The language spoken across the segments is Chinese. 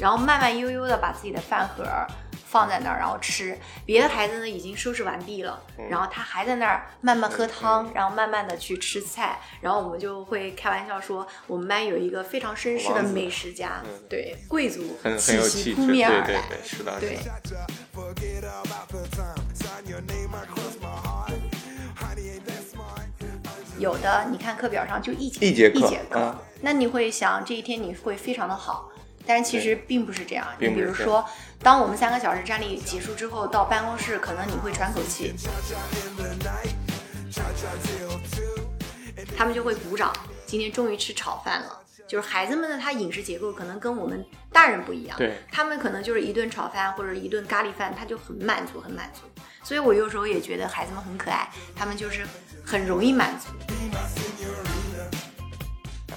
然后慢慢悠悠的把自己的饭盒放在那儿，然后吃。别的孩子呢已经收拾完毕了，然后他还在那儿慢慢喝汤，然后慢慢的去吃菜。然后我们就会开玩笑说，我们班有一个非常绅士的美食家，对贵族气息扑面而来。对?有的你看课表上就一节一节课那你会想这一天你会非常的好，但是其实并不是这样。你比如说，当我们三个小时站立结束之后，到办公室可能你会喘口气，他们就会鼓掌，今天终于吃炒饭了。就是孩子们的他饮食结构可能跟我们大人不一样，对他们可能就是一顿炒饭或者一顿咖喱饭，他就很满足，很满足。所以我有时候也觉得孩子们很可爱，他们就是很容易满足。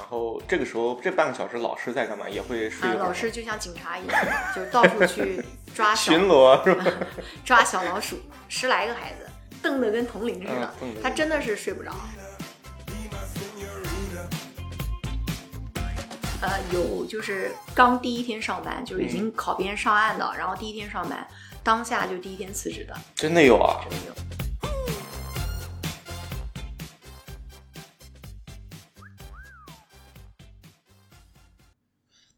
然后这个时候这半个小时老师在干嘛？也会睡老师就像警察一样，就到处去抓小巡逻是吧？抓小老鼠，十来个孩子瞪得跟铜铃似的嗯，他真的是睡不着。呃，有就是刚第一天上班，就是已经考编上岸的，然后第一天上班，当下就第一天辞职的，真的有啊！真的有。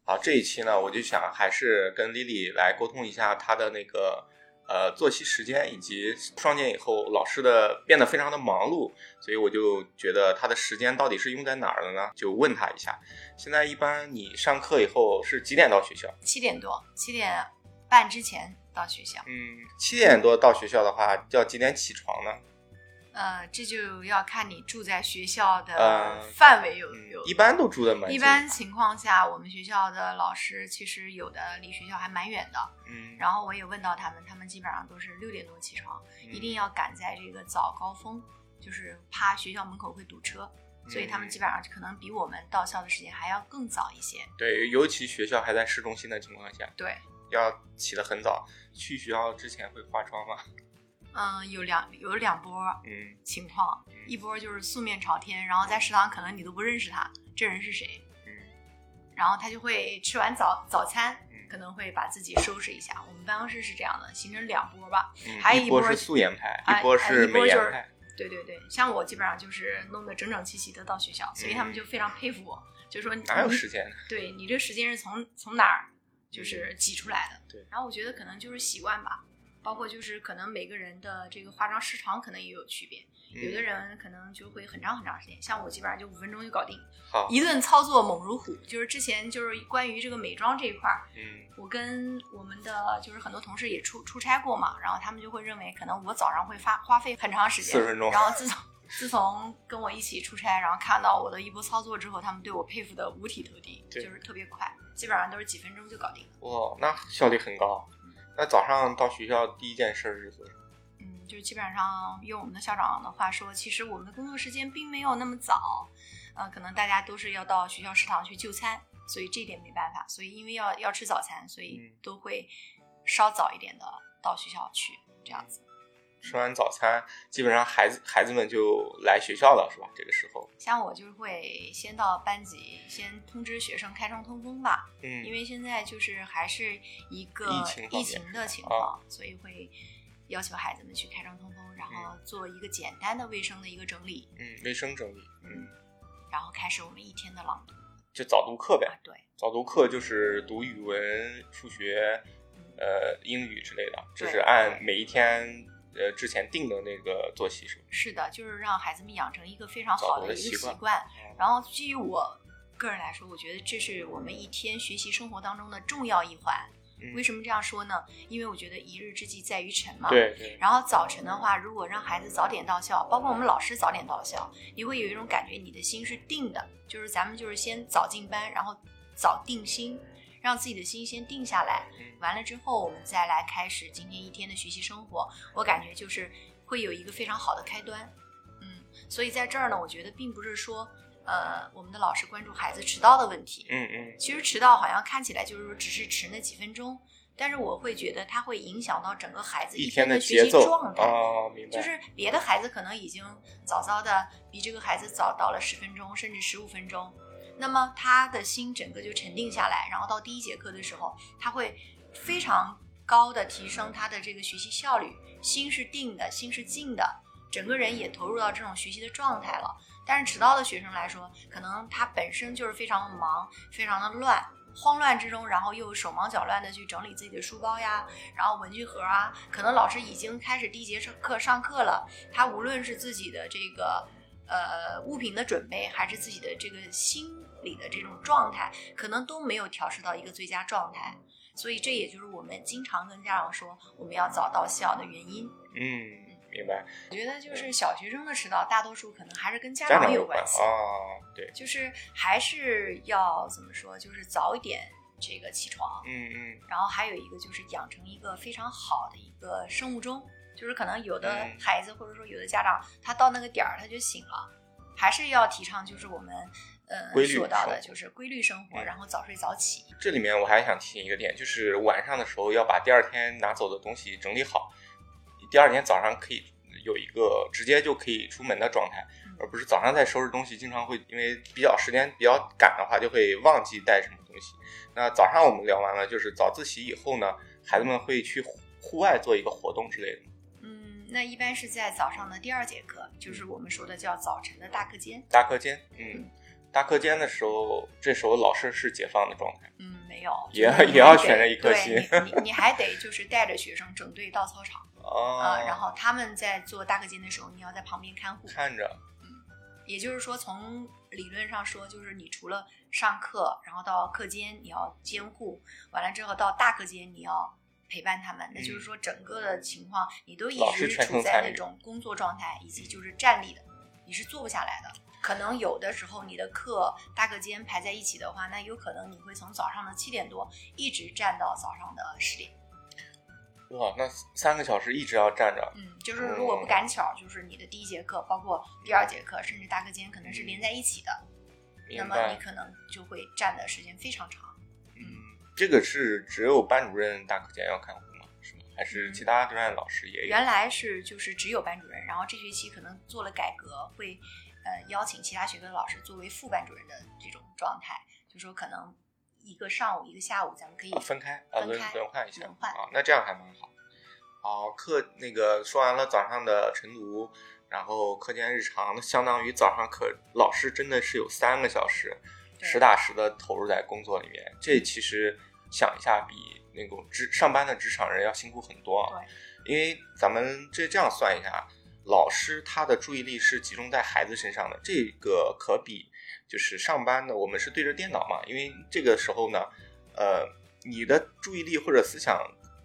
好，这一期呢，我就想还是跟 Lily 来沟通一下她的那个呃作息时间，以及双减以后老师的变得非常的忙碌，所以我就觉得她的时间到底是用在哪儿了呢？就问她一下。现在一般你上课以后是几点到学校？七点多，七点半之前到学校。嗯，七点多到学校的话，要几点起床呢？呃，这就要看你住在学校的呃范围有嗯有。一般都住的蛮近一般情况下，我们学校的老师其实有的离学校还蛮远的。嗯，然后我也问到他们，他们基本上都是六点多起床，嗯一定要赶在这个早高峰，就是怕学校门口会堵车，所以他们嗯基本上可能比我们到校的时间还要更早一些。对，尤其学校还在市中心的情况下，对，要起得很早。去学校之前会化妆吗？嗯，有两有两波嗯情况，一波就是素面朝天，然后在食堂可能你都不认识他，这人是谁，嗯然后他就会吃完早早餐嗯，可能会把自己收拾一下。我们办公室是这样的，形成两波吧。嗯，还有一波是素颜派，哎一波是美颜派。对对对，像我基本上就是弄得整整齐齐的到学校，所以他们就非常佩服我，就说嗯哪有时间呢？对你这时间是从从哪儿就是挤出来的。嗯对然后我觉得可能就是习惯吧，包括就是可能每个人的这个化妆时长可能也有区别，有的嗯人可能就会很长很长时间，像我基本上就五分钟就搞定，好，一顿操作猛如虎。就是之前就是关于这个美妆这一块儿，嗯我跟我们的就是很多同事也出出差过嘛，然后他们就会认为可能我早上会花花费很长时间，40分钟然后自从自从跟我一起出差，然后看到我的一波操作之后，他们对我佩服的五体投地，对就是特别快，基本上都是几分钟就搞定了。哇，那效率很高。那早上到学校第一件事是做什么？嗯，就是基本上用我们的校长的话说，其实我们的工作时间并没有那么早，呃，可能大家都是要到学校食堂去就餐，所以这点没办法，所以因为要要吃早餐，所以嗯都会稍早一点的到学校去，这样子。吃完早餐，基本上孩子孩子们就来学校了，是吧？这个时候，像我就会先到班级，先通知学生开窗通风吧，嗯，因为现在就是还是一个疫情的情况，所以会要求孩子们去开窗通风，然后做一个简单的卫生的一个整理，嗯卫生整理，嗯，然后开始我们一天的朗读。就早读课呗。啊，对，早读课就是读语文、数学、呃英语之类的，这对是按每一天呃之前定的那个作息，是吗？是的，就是让孩子们养成一个非常好的一个习惯习惯。然后基于我个人来说，我觉得这是我们一天学习生活当中的重要一环。嗯为什么这样说呢？因为我觉得一日之计在于晨嘛。。对对，然后早晨的话，如果让孩子早点到校，包括我们老师早点到校，你会有一种感觉，你的心是定的，就是咱们就是先早进班，然后早定心，让自己的心先定下来。嗯完了之后，我们再来开始今天一天的学习生活。我感觉就是会有一个非常好的开端。嗯，所以在这儿呢，我觉得并不是说，呃，我们的老师关注孩子迟到的问题。嗯嗯其实迟到好像看起来就是说只是迟那几分钟，但是我会觉得它会影响到整个孩子一天的学习状态。哦，明白，就是别的孩子可能已经早早的比这个孩子早到了十分钟，甚至十五分钟。那么他的心整个就沉定下来，然后到第一节课的时候，他会非常高的提升他的这个学习效率，心是定的，心是静的，整个人也投入到这种学习的状态了。但是迟到的学生来说，可能他本身就是非常忙，非常的乱。慌乱之中，然后又手忙脚乱的去整理自己的书包呀，然后文具盒啊，可能老师已经开始第一节课上课了，他无论是自己的这个呃物品的准备，还是自己的这个心理的这种状态，可能都没有调试到一个最佳状态，所以这也就是我们经常跟家长说，我们要早到校的原因。嗯，明白。我觉得就是小学生的迟到，大多数可能还是跟家家长有关系。啊，对，就是还是要怎么说，就是早一点这个起床，嗯嗯然后还有一个就是养成一个非常好的一个生物钟，就是可能有的嗯孩子或者说有的家长，他到那个点儿他就醒了，还是要提倡就是我们呃规律说到的生活就是规律生活，嗯然后早睡早起。这里面我还想提醒一个点，就是晚上的时候要把第二天拿走的东西整理好，第二天早上可以有一个直接就可以出门的状态嗯，而不是早上在收拾东西，经常会因为比较时间比较赶的话，就会忘记带什么东西。那早上我们聊完了，就是早自习以后呢，孩子们会去户户外做一个活动之类的。嗯，那一般是在早上的第二节课，就是我们说的叫早晨的大课间。大课间，嗯，大课间的时候，这时候老师是解放的状态。嗯，没有，也就是你也要悬着一颗心你你你还得就是带着学生整队到操场啊、啊，然后他们在做大课间的时候，你要在旁边看护。看着，嗯也就是说，从理论上说，就是你除了上课，然后到课间你要监护，完了之后到大课间你要陪伴他们。那就是说，整个的情况你都一直处在那种工作状态，以及就是站立的，你是坐不下来的。可能有的时候你的课大课间排在一起的话，那有可能你会从早上的七点多一直站到早上的十点。哇，那三个小时一直要站着，嗯，就是如果不赶巧，就是你的第一节课，包括第二节课，甚至大课间可能是连在一起的，那么你？可能就会站的时间非常长。嗯，这个是只有班主任大课间要看护吗？是吗？还是其他专业老师也有？原来是就是只有班主任，然后这学期可能做了改革，会呃邀请其他学科的老师作为副班主任的这种状态，就说可能一个上午一个下午，咱们可以啊，分开啊，轮分开轮换一下轮换啊，那这样还蛮好。好，课那个说完了早上的晨读，然后课间日常，相当于早上课老师真的是有三个小时，实打实的投入在工作里面。这其实想一下，比那种职上班的职场人要辛苦很多啊。因为咱们这这样算一下，老师他的注意力是集中在孩子身上的，这个可比就是上班的我们是对着电脑嘛，因为这个时候呢，呃，你的注意力或者思想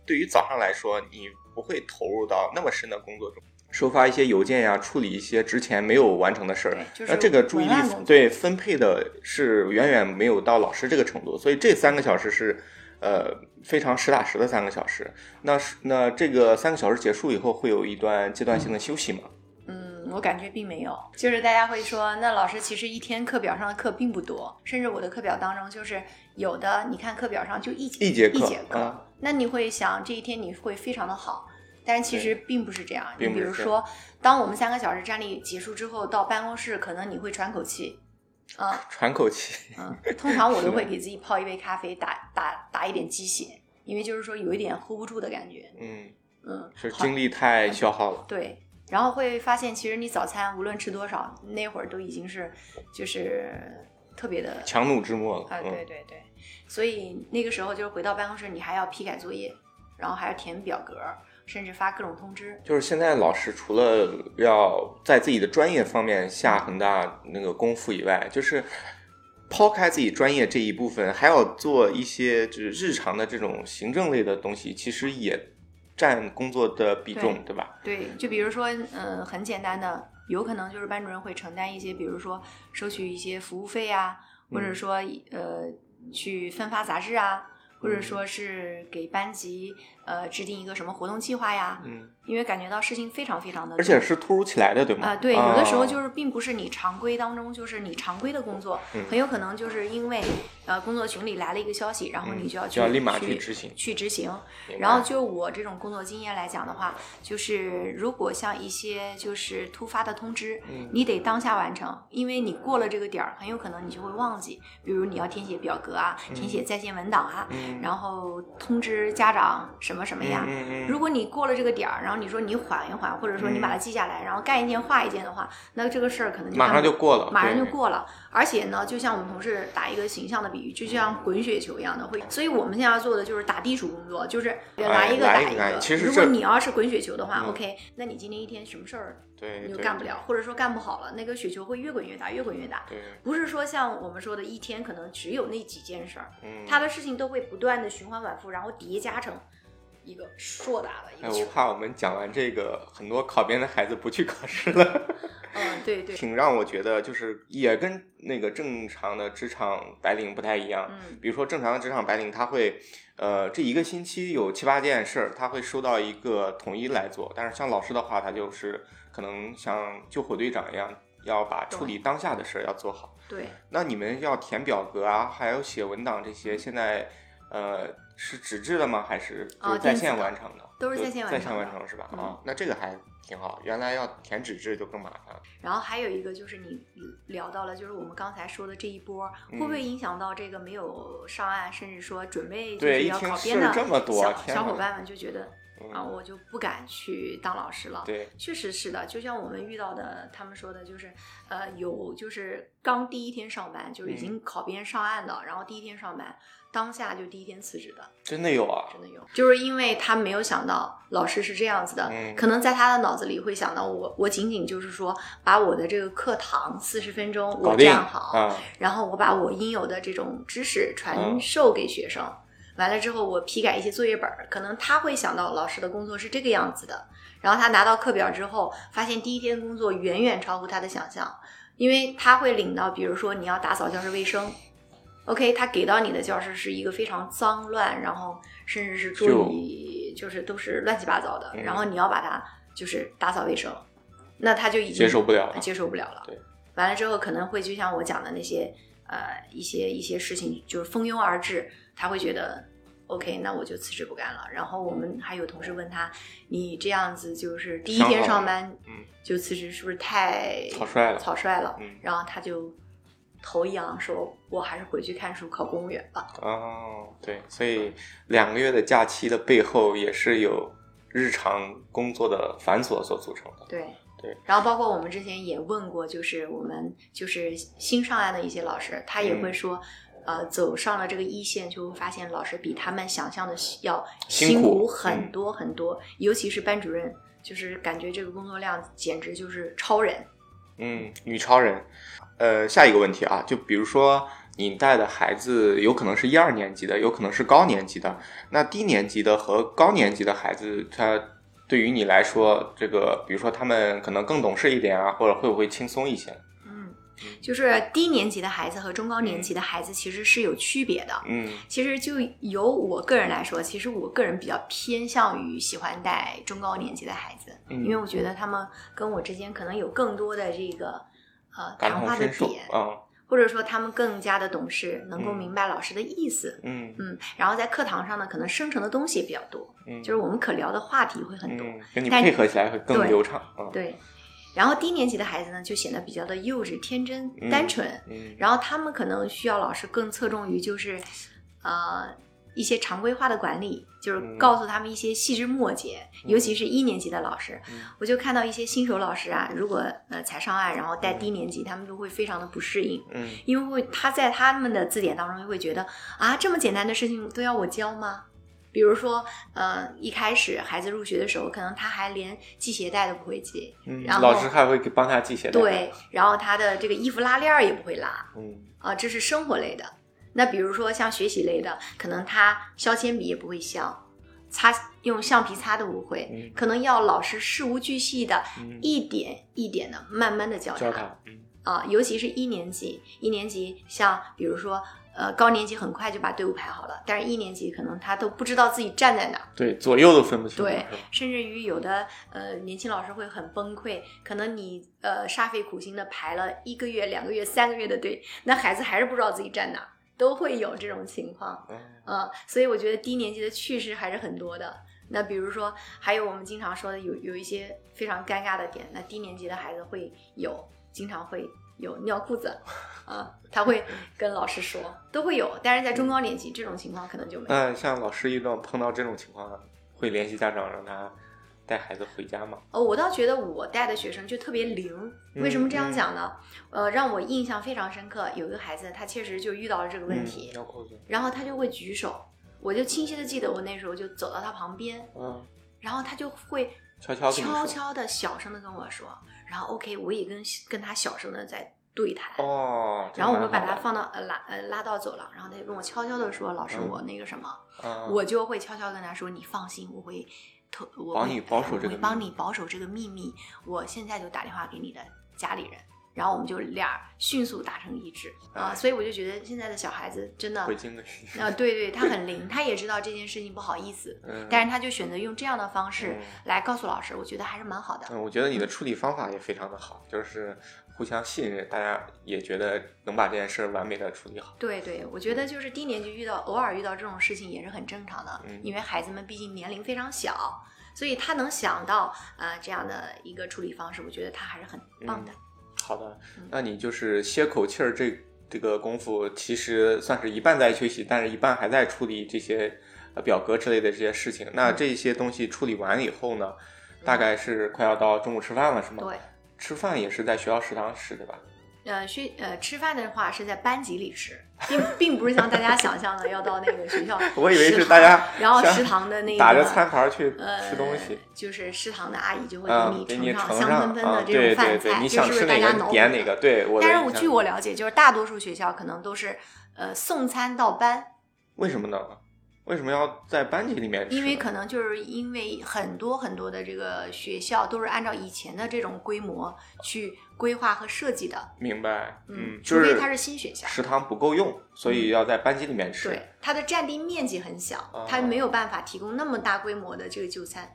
对于早上来说，你不会投入到那么深的工作中。收发一些邮件呀，处理一些之前没有完成的事儿，就是那这个注意力对分配的是远远没有到老师这个程度，所以这三个小时是呃非常实打实的三个小时。那是那这个三个小时结束以后，会有一段阶段性的休息吗？嗯，我感觉并没有，就是大家会说，那老师其实一天课表上的课并不多，甚至我的课表当中就是有的，你看课表上就一节一节课一节课，啊那你会想这一天你会非常的好，但是其实并不是这样。你比如说，当我们三个小时站立结束之后，到办公室可能你会喘口气，啊喘口气。嗯，通常我都会给自己泡一杯咖啡，打打打一点鸡血，因为就是说有一点 hold 不住的感觉，嗯，嗯，是精力太消耗了。对，然后会发现，其实你早餐无论吃多少，那会儿都已经是就是特别的强弩之末了。啊，嗯对对对，所以那个时候就是回到办公室，你还要批改作业，然后还要填表格，甚至发各种通知。就是现在老师除了要在自己的专业方面下很大那个功夫以外，就是抛开自己专业这一部分，还要做一些就是日常的这种行政类的东西，其实也占工作的比重，对吧？对，就比如说，嗯、很简单的，有可能就是班主任会承担一些，比如说收取一些服务费啊，或者嗯说呃去分发杂志啊，或者说是给班级呃制定一个什么活动计划呀，嗯，因为感觉到事情非常非常的，而且是突如其来的，对吗？啊、对，有的时候哦就是并不是你常规当中，就是你常规的工作，嗯很有可能就是因为呃工作群里来了一个消息，然后你就要去、嗯就要立马去去执行去执行。然后就我这种工作经验来讲的话，就是如果像一些就是突发的通知，嗯你得当下完成，因为你过了这个点儿，很有可能你就会忘记。比如你要填写表格啊，填写在线文档啊，嗯然后通知家长什么什么呀。嗯嗯嗯如果你过了这个点儿，然后你说你缓一缓，或者说你把它记下来，然后干一件画一件的话，那这个事儿可能就马上就过了马上就过了。而且呢，就像我们同事打一个形象的比喻，就像滚雪球一样的会，所以我们现在要做的就是打地鼠工作，就是来一个打一个。其实如果你要是滚雪球的话、嗯 o k 那你今天一天什么事儿对，你就干不了，或者说干不好了，那个雪球会越滚越大，越滚越大。对，不是说像我们说的一天可能只有那几件事儿，嗯，他的事情都会不断的循环往复，然后叠加成一个硕大的一哎，个球。我怕我们讲完这个，很多考编的孩子不去考试了。嗯，对对，挺让我觉得就是也跟那个正常的职场白领不太一样。嗯比如说正常的职场白领，他会呃这一个星期有七八件事儿，他会收到一个统一来做。但是像老师的话，他就是可能像救火队长一样，要把处理当下的事儿要做好。对，那你们要填表格啊，还有写文档这些，现在呃是纸质的吗？还是就哦是在线完成的？都是在线线完成的完成是吧？嗯啊，那这个还挺好。原来要填纸质就更麻烦。然后还有一个就是你聊到了，就是我们刚才说的这一波，会不会影响到这个没有上岸，甚至说准备就是要考编的这么多小小伙伴们就觉得嗯啊，我就不敢去当老师了。对，确实是的，就像我们遇到的，他们说的就是，呃，有就是刚第一天上班，就是已嗯。经考编上岸的，然后第一天上班，当下就第一天辞职的，真的有啊。真的有，就是因为他没有想到老师是这样子的，嗯。可能在他的脑子里会想到我，我仅仅就是说把我的这个课堂四十分钟我站好，啊，然后我把我应有的这种知识传嗯。授给学生，完了之后我批改一些作业本儿，可能他会想到老师的工作是这个样子的，然后他拿到课表之后，发现第一天工作远远超乎他的想象，因为他会领到，比如说你要打扫教室卫生。OK，他给到你的教室是一个非常脏乱，然后甚至是桌椅就是都是乱七八糟的，嗯然后你要把它就是打扫卫生，那他就已经接受不了了接受不了了。对，完了之后可能会就像我讲的那些呃一些一些事情，就是蜂拥而至，他会觉得 OK，那我就辞职不干了。然后我们还有同事问他，你这样子就是第一天上班嗯就辞职，是不是太草率了草率了。嗯然后他就头一扬，说我还是回去看书，考公务员吧。哦，对，所以两个月的假期的背后也是有日常工作的繁琐所组成的。对对。然后包括我们之前也问过，就是我们就是新上岸的一些老师，他也会嗯说。呃，走上了这个一线，就会发现老师比他们想象的要辛苦苦很多很多，尤其是班主任，就是感觉这个工作量简直就是超人。嗯，女超人。呃，下一个问题啊，就比如说你带的孩子有可能是一二年级的，有可能是高年级的。那低年级的和高年级的孩子，他对于你来说，这个比如说他们可能更懂事一点啊，或者会不会轻松一些？嗯，就是低年级的孩子和中高年级的孩子其实是有区别的。嗯其实就由我个人来说，其实我个人比较偏向于喜欢带中高年级的孩子，嗯因为我觉得他们跟我之间可能有更多的这个呃谈话的点，啊，或者说他们更加的懂事，能够嗯明白老师的意思。嗯嗯，然后在课堂上呢，可能生成的东西也比较多，嗯，就是我们可聊的话题会很多。嗯，跟你配合起来会更流畅啊。对，然后低年级的孩子呢，就显得比较的幼稚、天真、嗯单纯。嗯。然后他们可能需要老师更侧重于就是，呃，一些常规化的管理，就是嗯。告诉他们一些细枝末节，尤其是一年级的老师，嗯。我就看到一些新手老师啊，如果呃才上岸，然后带低年级，他们就会非常的不适应，嗯。因为会他在他们的字典当中会觉得啊，这么简单的事情都要我教吗？比如说，呃，一开始孩子入学的时候，可能他还连系鞋带都不会系，嗯，然后老师还会给帮他系鞋带。对，，然后他的这个衣服拉链儿也不会拉，嗯啊，这是生活类的。那比如说像学习类的，可能他削铅笔也不会削，擦用橡皮擦都不会，嗯可能要老师事无巨细的，嗯，一点一点的慢慢的教教他，嗯啊，尤其是一年级，一年级像比如说呃高年级很快就把队伍排好了，但是一年级可能他都不知道自己站在哪儿。对，左右都分不清。对，甚至于有的呃年轻老师会很崩溃，可能你呃煞费苦心的排了一个月、两个月、三个月的队，那孩子还是不知道自己站哪儿，都会有这种情况。嗯嗯，所以我觉得低年级的趣事还是很多的。那比如说，还有我们经常说的有有一些非常尴尬的点，那低年级的孩子会有，经常会有尿裤子，啊，他会跟老师说，都会有。但是在中高年级这种情况可能就没有。那像老师遇到碰到这种情况，会联系家长让他带孩子回家吗？哦，我倒觉得我带的学生就特别灵。为什么这样嗯讲呢？呃，让我印象非常深刻。有一个孩子，他确实就遇到了这个问题，嗯尿裤子。然后他就会举手，我就清晰的记得我那时候就走到他旁边，嗯，然后他就会悄悄悄悄的小声的跟我说，然后 OK，我也跟跟他小声的在对谈。哦，然后我们把他放到呃拉呃拉到走廊，然后他就跟我悄悄的说：“老师，嗯我那个什么，嗯我就会悄悄跟他说：你放心，我会特我帮你保守这个我会帮你保守这个秘密。我现在就打电话给你的家里人，然后我们就俩迅速达成一致啊、哎所以我就觉得现在的小孩子真的会经历。啊、对对，他很灵，他也知道这件事情不好意思，嗯，但是他就选择用这样的方式嗯来告诉老师，我觉得还是蛮好的。嗯，我觉得你的 处理方法也非常的好，就是互相信任，大家也觉得能把这件事儿完美的处理好。对对，我觉得就是低年级遇到偶尔遇到这种事情也是很正常的，嗯因为孩子们毕竟年龄非常小，所以他能想到呃这样的一个处理方式，我觉得他还是很棒的。好的嗯，那你就是歇口气儿这这个功夫，其实算是一半在休息，但是一半还在处理这些呃表格之类的这些事情。那嗯这些东西处理完以后呢，大概是快要到中午吃饭了，是吗？对，吃饭也是在学校食堂吃，对吧？呃学呃吃饭的话是在班级里吃，并并不是像大家想象的要到那个学校我以为是大家然后食堂的那个打着餐盘去呃吃东西。就是食堂的阿姨就会嗯，给给你盛上香喷喷的这种饭菜，对，你这想吃哪是不是大家点哪个，对我但是我据我了解，就是大多数学校可能都是呃送餐到班，为什么呢？为什么要在班级里面吃？因为可能就是因为很多很多的这个学校都是按照以前的这种规模去规划和设计的，明白，嗯，除非就是它是新学校。食堂不够用，所以要在班级里面吃。对，它的占地面积很小哦，它没有办法提供那么大规模的这个就餐。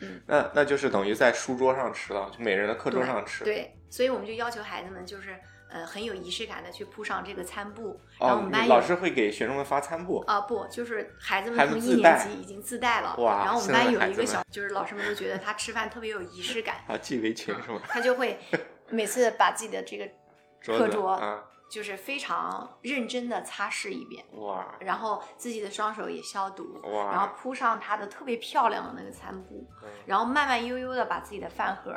嗯那那就是等于在书桌上吃了，就每人的课桌上吃。，对，所以我们就要求孩子们就是呃很有仪式感的去铺上这个餐布，然后我哦们班，有老师会给学生们发餐布。啊、不，就是孩子们从一年级已经自带了，哇然后我们班有一个小，就是老师们都觉得他吃饭特别有仪式感，啊，系围裙是吗？他就会每次把自己的这个 课桌啊，就是非常认真的擦拭一遍，哇然后自己的双手也消毒，哇，然后铺上他的特别漂亮的那个餐布，嗯然后慢慢悠悠的把自己的饭盒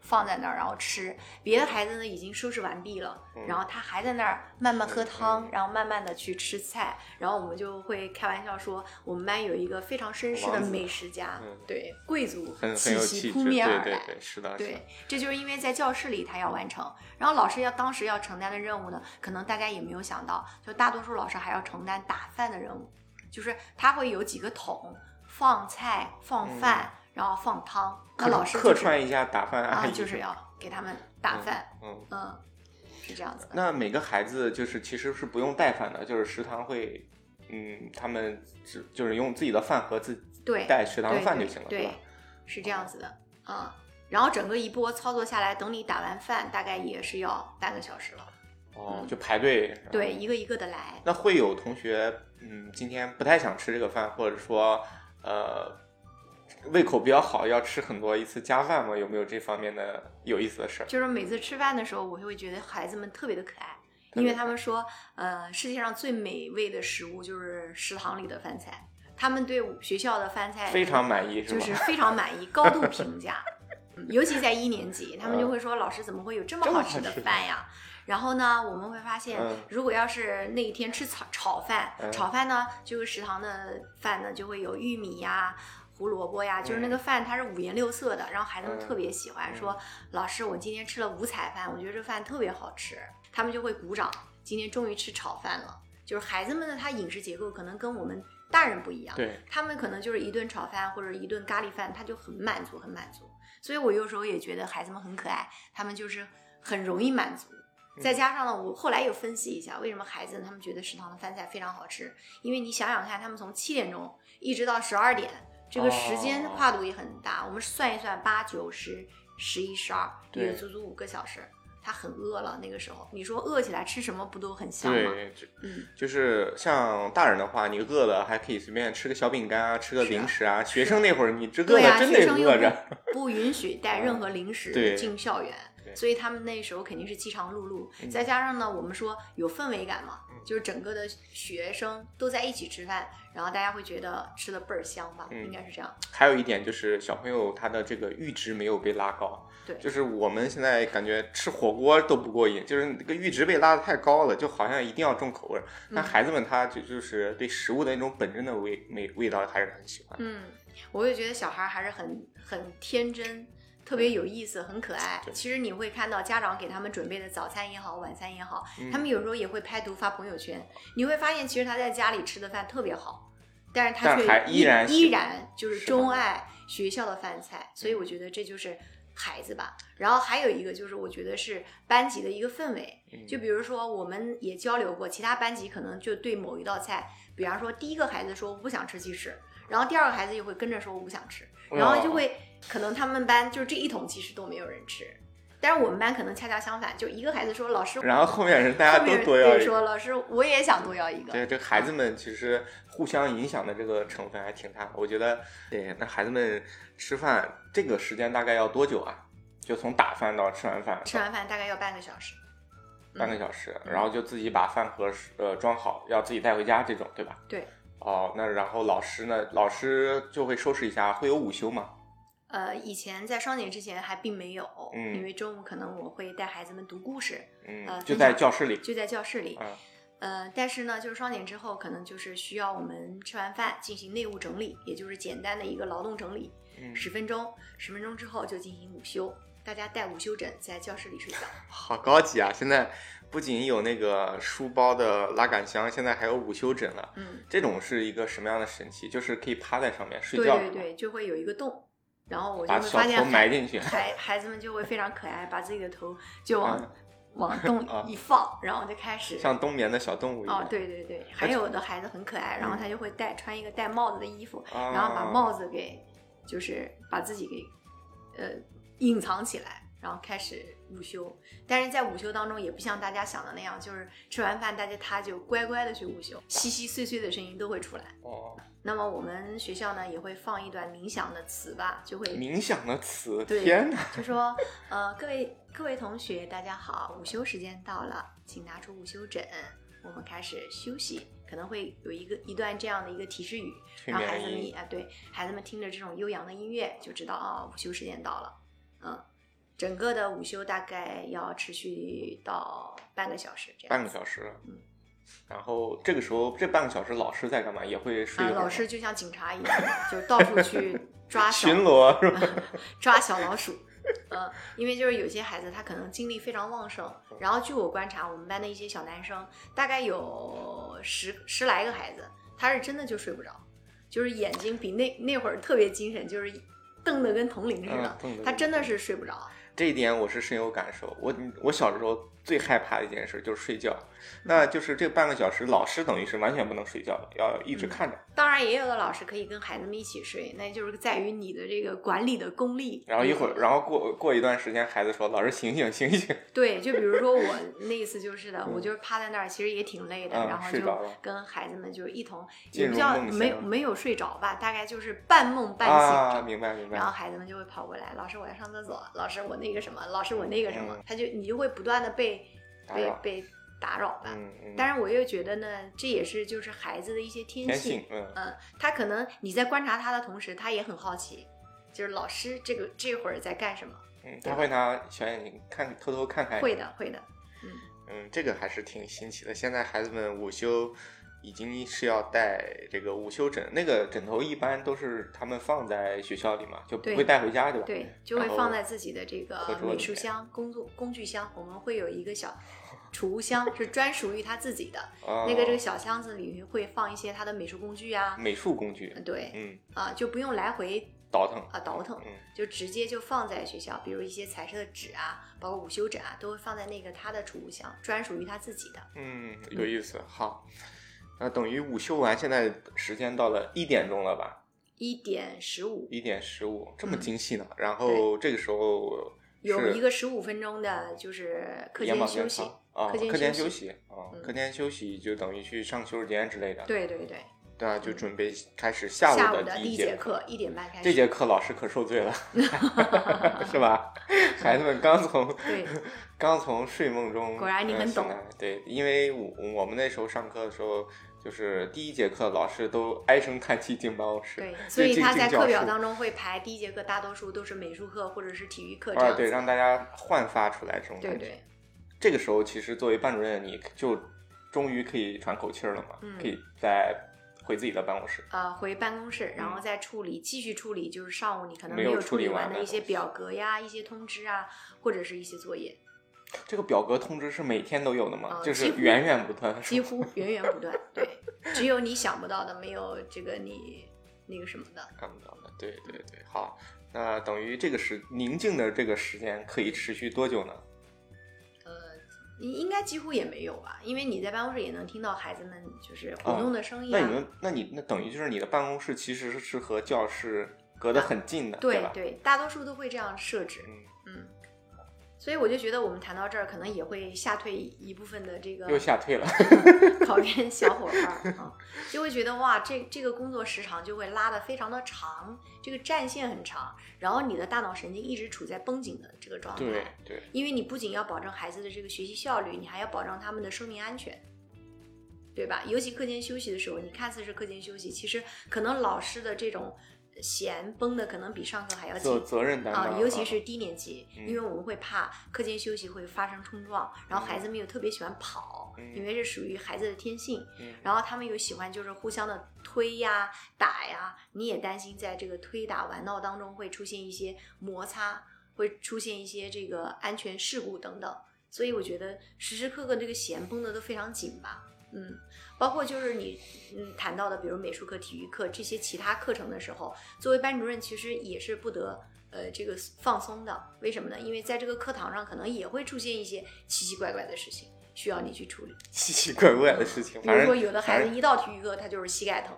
放在那儿，然后吃。别的孩子呢已经收拾完毕了，嗯。然后他还在那儿慢慢喝汤，然后慢慢的去吃菜。然后我们就会开玩笑说，我们班有一个非常绅士的美食家，嗯。对贵族气息扑面而来。对对对，是的，是的。对，这就是因为在教室里他要完成，然后老师要当时要承担的任务呢，可能大家也没有想到，就大多数老师还要承担打饭的任务，就是他会有几个桶放菜、放饭，然后放汤，那老师就是客串一下打饭阿啊，姨，就是要给他们打饭，嗯。嗯，是这样子的。那每个孩子就是其实是不用带饭的，就是食堂会，嗯，他们只就是用自己的饭盒自对，带食堂的饭就行了，对吧？是这样子的，嗯。然后整个一波操作下来，等你打完饭，大概也是要半个小时了。哦，嗯就排队。对，一个一个的来。那会有同学，嗯，今天不太想吃这个饭，或者说，呃，胃口比较好，要吃很多一次加饭吗？有没有这方面的有意思的事儿？就是每次吃饭的时候，我就会觉得孩子们特别的可爱，因为他们说，呃，世界上最美味的食物就是食堂里的饭菜，他们对学校的饭菜非常满意？就是非常满意，高度评价。嗯 尤其在一年级，他们就会说：“老师怎么会有这么好吃的饭呀？”然后呢，我们会发现嗯，如果要是那一天吃炒炒饭，嗯炒饭呢，就是食堂的饭呢就会有玉米呀、胡萝卜呀，就是那个饭它是五颜六色的，然后孩子们嗯特别喜欢，嗯说：“老师，我今天吃了五彩饭，我觉得这饭特别好吃。”他们就会鼓掌，今天终于吃炒饭了。就是孩子们的他饮食结构可能跟我们大人不一样，对，他们可能就是一顿炒饭或者一顿咖喱饭，他就很满足，很满足。所以我有时候也觉得孩子们很可爱，他们就是很容易满足。再加上呢，我后来又分析一下，为什么孩子他们觉得食堂的饭菜非常好吃，因为你想想看，他们从七点钟一直到十二点，这个时间哦跨度也很大。我们算一算，八九十、十一、十二，对也足足五个小时。他很饿了，那个时候你说饿起来吃什么不都很香吗？对，就嗯，就是像大人的话，你饿了还可以随便吃个小饼干啊，吃个零食啊。学生那会儿，你这饿对呀、了真生又饿着。不不允许带任何零食进校园对，所以他们那时候肯定是饥肠辘辘。嗯再加上呢，我们说有氛围感嘛嗯，就是整个的学生都在一起吃饭，然后大家会觉得吃的倍儿香吧，嗯应该是这样。还有一点就是小朋友他的这个阈值没有被拉高，对就是我们现在感觉吃火锅都不过瘾，就是那个阈值被拉的太高了，就好像一定要重口味儿。但嗯孩子们他就就是对食物的那种本真的味味味道还是很喜欢。嗯，我就觉得小孩儿还是很很天真。特别有意思，很可爱。其实你会看到家长给他们准备的早餐也好，晚餐也好，嗯他们有时候也会拍图发朋友圈。你会发现，其实他在家里吃的饭特别好，但是他却依然依然就是是钟爱学校的饭菜。所以我觉得这就是孩子吧。然后还有一个就是，我觉得是班级的一个氛围。嗯就比如说，我们也交流过，其他班级可能就对某一道菜，比方说第一个孩子说我不想吃鸡翅，然后第二个孩子又会跟着说我不想吃，然后就会可能他们班就这一桶其实都没有人吃，但是我们班可能恰恰相反，就一个孩子说老师，然后后面人大家都多要一个。说老师我也想多要一个，对，这孩子们其实互相影响的这个成分还挺大。我觉得，对，那孩子们吃饭这个时间大概要多久啊？就从打饭到吃完饭，吃完饭大概要半个小时。半个小时，嗯然后就自己把饭盒呃装好，要自己带回家这种，对吧？对。哦，那然后老师呢？老师就会收拾一下，会有午休吗？呃，以前在双减之前还并没有，嗯因为中午可能我会带孩子们读故事，嗯，呃就在教室里。就在教室里。嗯呃，但是呢，就是双减之后，可能就是需要我们吃完饭进行内务整理，也就是简单的一个劳动整理，嗯，十分钟，十分钟之后就进行午休，大家带午休枕在教室里睡觉。好高级啊！现在不仅有那个书包的拉杆箱，现在还有午休枕了。嗯，这种是一个什么样的神器？就是可以趴在上面睡对觉，对对，就会有一个洞，然后我就会发现孩进去。孩孩子们就会非常可爱，把自己的头就往、嗯往 洞啊一放，然后就开始。像冬眠的小动物一样。哦，对对对，还有的孩子很可爱，然后他就会戴穿一个戴帽子的衣服，啊然后把帽子给，就是把自己给，呃，隐藏起来，然后开始午休。但是在午休当中，也不像大家想的那样，就是吃完饭大家他就乖乖的去午休，稀稀碎碎的声音都会出来。哦，那么我们学校呢也会放一段冥想的词吧，就会冥想的词，对天哪！就说，呃，各位各位同学，大家好，午休时间到了，请拿出午休枕，我们开始休息。可能会有一个一段这样的一个提示语，催让孩子们啊，对孩子们听着这种悠扬的音乐，就知道啊，午休时间到了。嗯，整个的午休大概要持续到半个小时这样。半个小时。嗯。然后这个时候，这半个小时老师在干嘛？也会睡。老师就像警察一样，就到处去 抓小巡逻是吧？抓小老鼠。嗯，因为就是有些孩子他可能精力非常旺盛，然后据我观察，我们班的一些小男生，大概有十十来个孩子，他是真的就睡不着，就是眼睛比那那会儿特别精神，就是瞪得跟铜铃似的嗯，他真的是睡不着。这一点我是深有感受。我我小时候最害怕的一件事就是睡觉，那就是这半个小时，老师等于是完全不能睡觉的，要一直嗯看着。当然，也有的老师可以跟孩子们一起睡，那就是在于你的这个管理的功力。然后一会儿，然后过过一段时间，孩子说：“老师醒醒醒醒。对，就比如说我 那一次就是的，我就是趴在那儿，其实也挺累的，嗯然后就跟孩子们就一同，也不叫没有没有睡着吧，大概就是半梦”半啊，醒啊。明白明白然。后孩子们就会跑过来，老师我要上厕所，老师我那个什么，老师我那个什么，嗯他就你就会不断的被被被打扰吧。嗯嗯。但是我又觉得呢，这也是就是孩子的一些天天性性，，嗯，嗯，他可能你在观察他的同时，他也很好奇，就是老师这个这会儿在干什么？嗯，他会拿小眼睛看，偷偷看看。会的，会的，嗯。嗯，这个还是挺新奇的。现在孩子们午休已经是要带这个午休枕，那个枕头一般都是他们放在学校里嘛，就不会带回家，对吧？对，就会放在自己的这个美术箱、工作工具箱，我们会有一个小储物箱，是专属于他自己的。哦那个这个小箱子里会放一些他的美术工具啊，美术工具，对嗯，啊，就不用来回倒腾，啊倒腾，嗯就直接就放在学校，比如一些彩色的纸啊，包括午休枕啊，都会放在那个他的储物箱，专属于他自己的。嗯，有意思。好，那等于午休完，现在时间到了一点钟了吧？一点十五，一点十五，这么嗯精细呢？然后这个时候有一个十五分钟的，就是课间休息。啊，课间休息啊，嗯课间休息就等于去上洗手间之类的。对对对，对啊，就准备开始下下午午的第一节节课一点半开始。这节课老师可受罪了，是吧？孩子们刚从对刚从睡梦中，果然你呃很懂醒来对，因为我我们那时候上课的时候，就是第一节课老师都唉声叹气进办公室，对，所以他在课表当中会排第一节课，大多数都是美术课或者是体育课这啊，对，让大家焕发出来这种感觉。对对，这个时候，其实作为班主任，你就终于可以喘口气儿了嘛，嗯可以再回自己的办公室。呃，回办公室，然嗯后再处理，继续处理，就是上午你可能没有处处理完的一些表格呀、一些通知啊，或者是一些作业，这个表格通知是每天都有的吗？呃就是源源不断，几乎源源不断。对，只有你想不到的，没有这个你那个什么的。看不到的。对对对，好，那等于这个时宁静的这个时间可以持续多久呢？呃，你应该几乎也没有吧，因为你在办公室也能听到孩子们就是活动的声音啊。那你们，那你那等于就是你的办公室其实是和教室隔得很近的，吧？对对，大多数都会这样设置。所以我就觉得我们谈到这儿，可能也会吓退一部分的这个又吓退了。考研小伙伴儿啊，就会觉得哇，这这个工作时长就会拉得非常的长，这个战线很长，然后你的大脑神经一直处在绷紧的这个状态。对对，因为你不仅要保证孩子的这个学习效率，你还要保障他们的生命安全，对吧？尤其课间休息的时候，你看似是课间休息，其实可能老师的这种弦绷的可能比上课还要责紧。责任担当啊，尤其是低年级，嗯因为我们会怕课间休息会发生冲撞，然后孩子们又特别喜欢跑，嗯因为这属于孩子的天性，嗯然后他们又喜欢就是互相的推呀、打呀，你也担心在这个推打玩闹当中会出现一些摩擦，会出现一些这个安全事故等等，所以我觉得时时刻刻这个弦绷的都非常紧吧，嗯，包括就是你嗯谈到的，比如美术课、体育课这些其他课程的时候，作为班主任其实也是不得。呃，这个放松的，为什么呢？因为在这个课堂上，可能也会出现一些奇奇怪怪的事情，需要你去处理。奇奇怪怪的事情。比如说，有的孩子一到体育课他就是膝盖疼，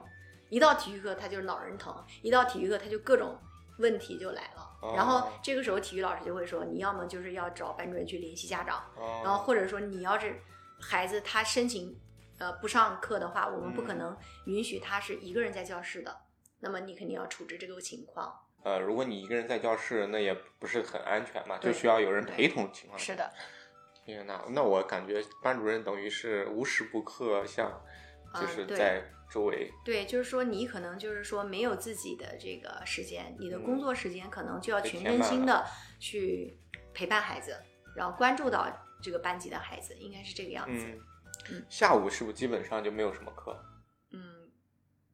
一到体育课他就是脑仁疼，一到体育课他就各种问题就来了。哦然后这个时候体育老师就会说，你要么就是要找班主任去联系家长，哦然后或者说你要是孩子他申请呃不上课的话，我们不可嗯能允许他是一个人在教室的，那么你肯定要处置这个情况。呃，如果你一个人在教室，那也不是很安全嘛，就需要有人陪同的情况。是的，天呐，那我感觉班主任等于是无时不刻像，就是在周围。对，就是说你可能就是说没有自己的这个时间，你的工作时间可能就要全身心的去陪伴孩子，然后关注到这个班级的孩子，应该是这个样子。嗯嗯，下午是不是基本上就没有什么课？嗯，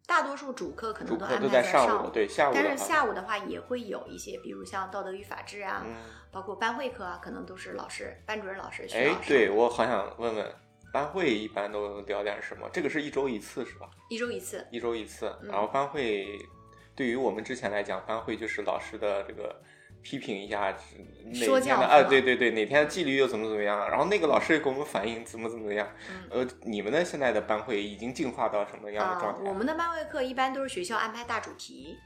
大多数主课可能安排都在上上午，对下午，但是下午的话也会有一些，比如像道德与法治啊，嗯，包括班会课啊，可能都是老师、班主任老师哎，对我好想问问，班会一般都聊点什么？这个是一周一次是吧？一周一次。一周一次，嗯然后班会对于我们之前来讲，班会就是老师的这个批评一下哪说天的啊，对对对，哪天的纪律又怎么怎么样，然后那个老师给我们反映怎么怎么样。嗯呃，你们的现在的班会已经进化到什么样的啊、状态？我们的班会课一般都是学校安排大主题，